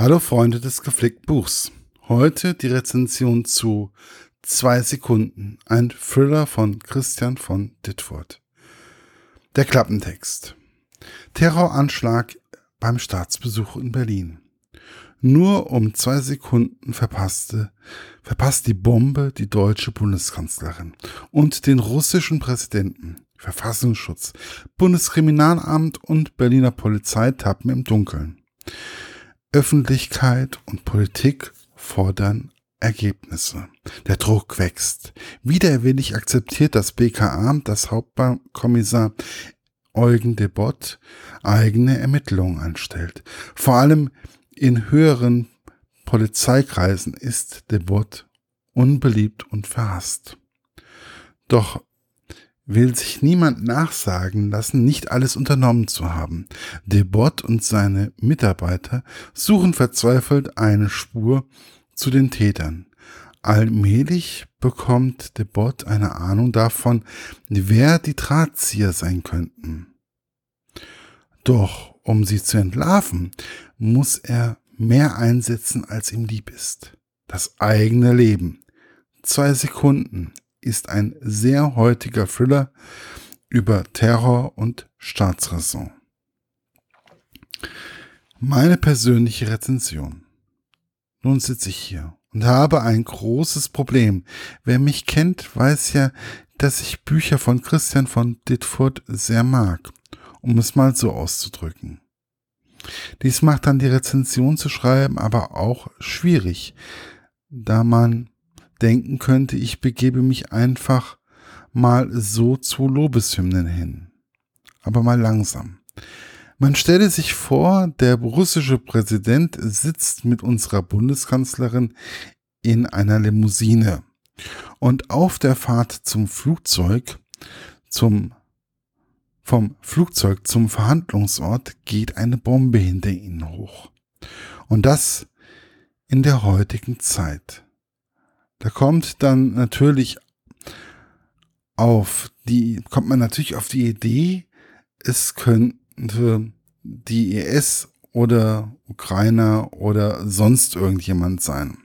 Hallo Freunde des gepflegten Buchs. Heute die Rezension zu Zwei Sekunden, ein Thriller von Christian von Dittfurt. Der Klappentext. Terroranschlag beim Staatsbesuch in Berlin. Nur um zwei Sekunden verpasste, verpasst die Bombe die deutsche Bundeskanzlerin und den russischen Präsidenten. Verfassungsschutz, Bundeskriminalamt und Berliner Polizei tappen im Dunkeln. Öffentlichkeit und Politik fordern Ergebnisse. Der Druck wächst. Widerwillig akzeptiert das BKA, das Hauptkommissar Eugen de Bott, eigene Ermittlungen anstellt. Vor allem in höheren Polizeikreisen ist de Bott unbeliebt und verhasst. Doch will sich niemand nachsagen lassen, nicht alles unternommen zu haben. Debott und seine Mitarbeiter suchen verzweifelt eine Spur zu den Tätern. Allmählich bekommt Debott eine Ahnung davon, wer die Drahtzieher sein könnten. Doch um sie zu entlarven, muss er mehr einsetzen, als ihm lieb ist. Das eigene Leben. Zwei Sekunden ist ein sehr heutiger Thriller über Terror und Staatsräson. Meine persönliche Rezension. Nun sitze ich hier und habe ein großes Problem. Wer mich kennt, weiß ja, dass ich Bücher von Christian von Dittfurt sehr mag, um es mal so auszudrücken. Dies macht dann die Rezension zu schreiben aber auch schwierig, da man denken könnte, ich begebe mich einfach mal so zu Lobeshymnen hin. Aber mal langsam. Man stelle sich vor, der russische Präsident sitzt mit unserer Bundeskanzlerin in einer Limousine und auf der Fahrt zum Flugzeug, zum vom Flugzeug zum Verhandlungsort geht eine Bombe hinter ihnen hoch. Und das in der heutigen Zeit. Da kommt dann natürlich auf die, kommt man natürlich auf die Idee, es könnte die IS oder Ukrainer oder sonst irgendjemand sein.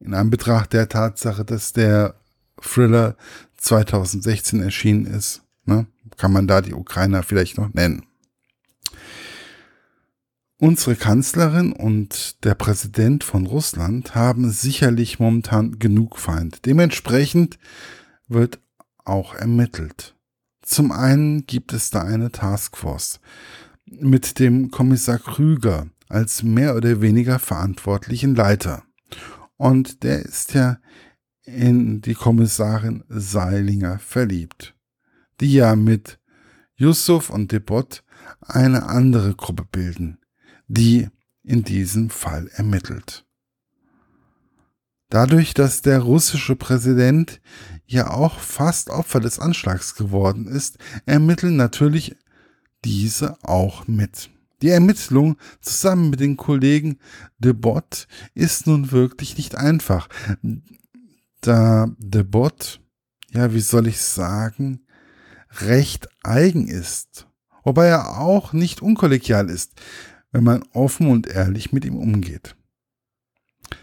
In Anbetracht der Tatsache, dass der Thriller 2016 erschienen ist, ne, kann man da die Ukrainer vielleicht noch nennen. Unsere Kanzlerin und der Präsident von Russland haben sicherlich momentan genug Feind. Dementsprechend wird auch ermittelt. Zum einen gibt es da eine Taskforce mit dem Kommissar Krüger als mehr oder weniger verantwortlichen Leiter. Und der ist ja in die Kommissarin Seilinger verliebt, die ja mit Yusuf und Debott eine andere Gruppe bilden, die in diesem Fall ermittelt. Dadurch, dass der russische Präsident ja auch fast Opfer des Anschlags geworden ist, ermitteln natürlich diese auch mit. Die Ermittlung zusammen mit den Kollegen de Bott ist nun wirklich nicht einfach, da de Bott, ja, wie soll ich sagen, recht eigen ist, wobei er auch nicht unkollegial ist wenn man offen und ehrlich mit ihm umgeht.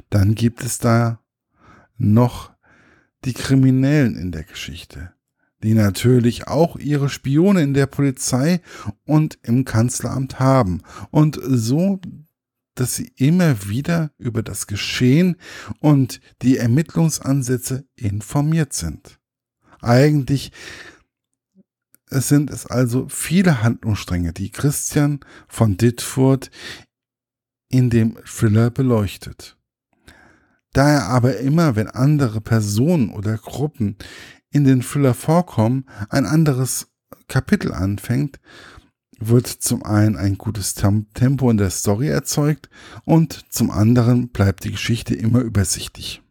Dann gibt es da noch die Kriminellen in der Geschichte, die natürlich auch ihre Spione in der Polizei und im Kanzleramt haben und so, dass sie immer wieder über das Geschehen und die Ermittlungsansätze informiert sind. Eigentlich es sind es also viele Handlungsstränge, die Christian von Dittfurt in dem Thriller beleuchtet. Da er aber immer, wenn andere Personen oder Gruppen in den Thriller vorkommen, ein anderes Kapitel anfängt, wird zum einen ein gutes Tempo in der Story erzeugt und zum anderen bleibt die Geschichte immer übersichtlich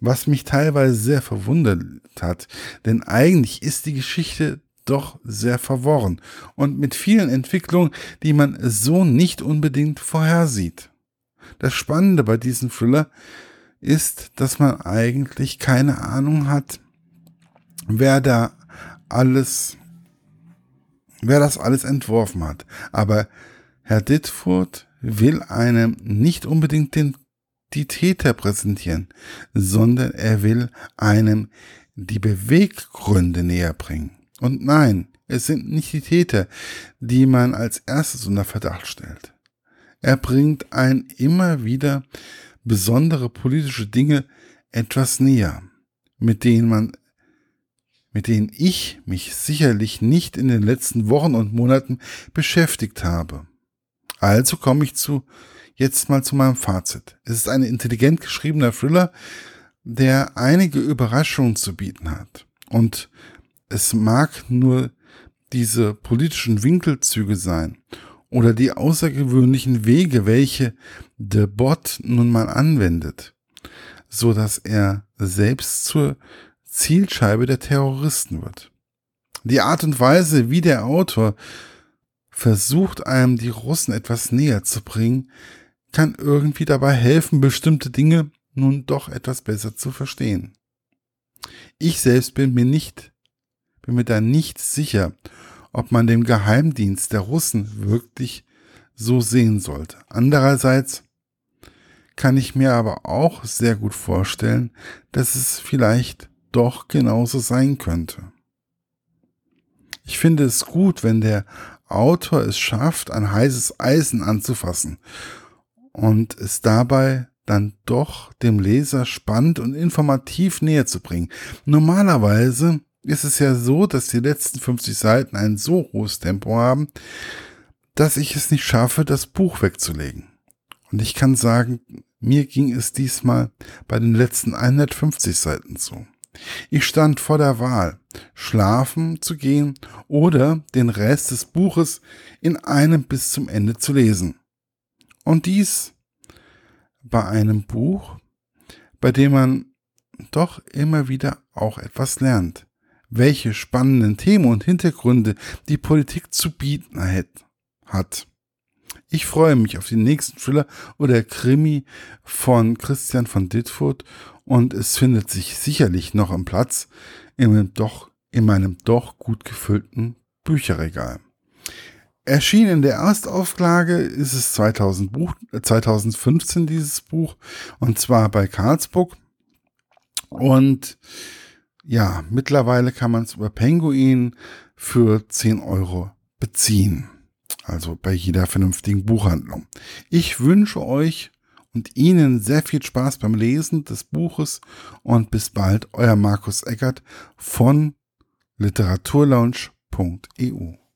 was mich teilweise sehr verwundert hat, denn eigentlich ist die Geschichte doch sehr verworren und mit vielen Entwicklungen, die man so nicht unbedingt vorhersieht. Das Spannende bei diesem Thriller ist, dass man eigentlich keine Ahnung hat, wer da alles, wer das alles entworfen hat. Aber Herr Dittfurt will einem nicht unbedingt den, die Täter präsentieren, sondern er will einem die Beweggründe näher bringen. Und nein, es sind nicht die Täter, die man als erstes unter Verdacht stellt. Er bringt ein immer wieder besondere politische Dinge etwas näher, mit denen man mit denen ich mich sicherlich nicht in den letzten Wochen und Monaten beschäftigt habe. Also komme ich zu jetzt mal zu meinem Fazit. Es ist ein intelligent geschriebener Thriller, der einige Überraschungen zu bieten hat. Und es mag nur diese politischen Winkelzüge sein oder die außergewöhnlichen Wege, welche The Bot nun mal anwendet, so dass er selbst zur Zielscheibe der Terroristen wird. Die Art und Weise, wie der Autor versucht, einem die Russen etwas näher zu bringen, kann irgendwie dabei helfen, bestimmte Dinge nun doch etwas besser zu verstehen. Ich selbst bin mir nicht, bin mir da nicht sicher, ob man den Geheimdienst der Russen wirklich so sehen sollte. Andererseits kann ich mir aber auch sehr gut vorstellen, dass es vielleicht doch genauso sein könnte. Ich finde es gut, wenn der Autor es schafft, ein heißes Eisen anzufassen und es dabei dann doch dem Leser spannend und informativ näher zu bringen. Normalerweise ist es ja so, dass die letzten 50 Seiten ein so hohes Tempo haben, dass ich es nicht schaffe, das Buch wegzulegen. Und ich kann sagen, mir ging es diesmal bei den letzten 150 Seiten so. Ich stand vor der Wahl, schlafen zu gehen oder den Rest des Buches in einem bis zum Ende zu lesen. Und dies bei einem Buch, bei dem man doch immer wieder auch etwas lernt, welche spannenden Themen und Hintergründe die Politik zu bieten hat. Ich freue mich auf den nächsten Thriller oder Krimi von Christian von Ditfurt und es findet sich sicherlich noch am Platz in, doch, in meinem doch gut gefüllten Bücherregal. Erschienen in der Erstauflage ist es 2000 Buch, 2015 dieses Buch und zwar bei Karlsburg und ja, mittlerweile kann man es über Penguin für 10 Euro beziehen. Also bei jeder vernünftigen Buchhandlung. Ich wünsche euch und Ihnen sehr viel Spaß beim Lesen des Buches und bis bald, euer Markus Eckert von literaturlaunch.eu.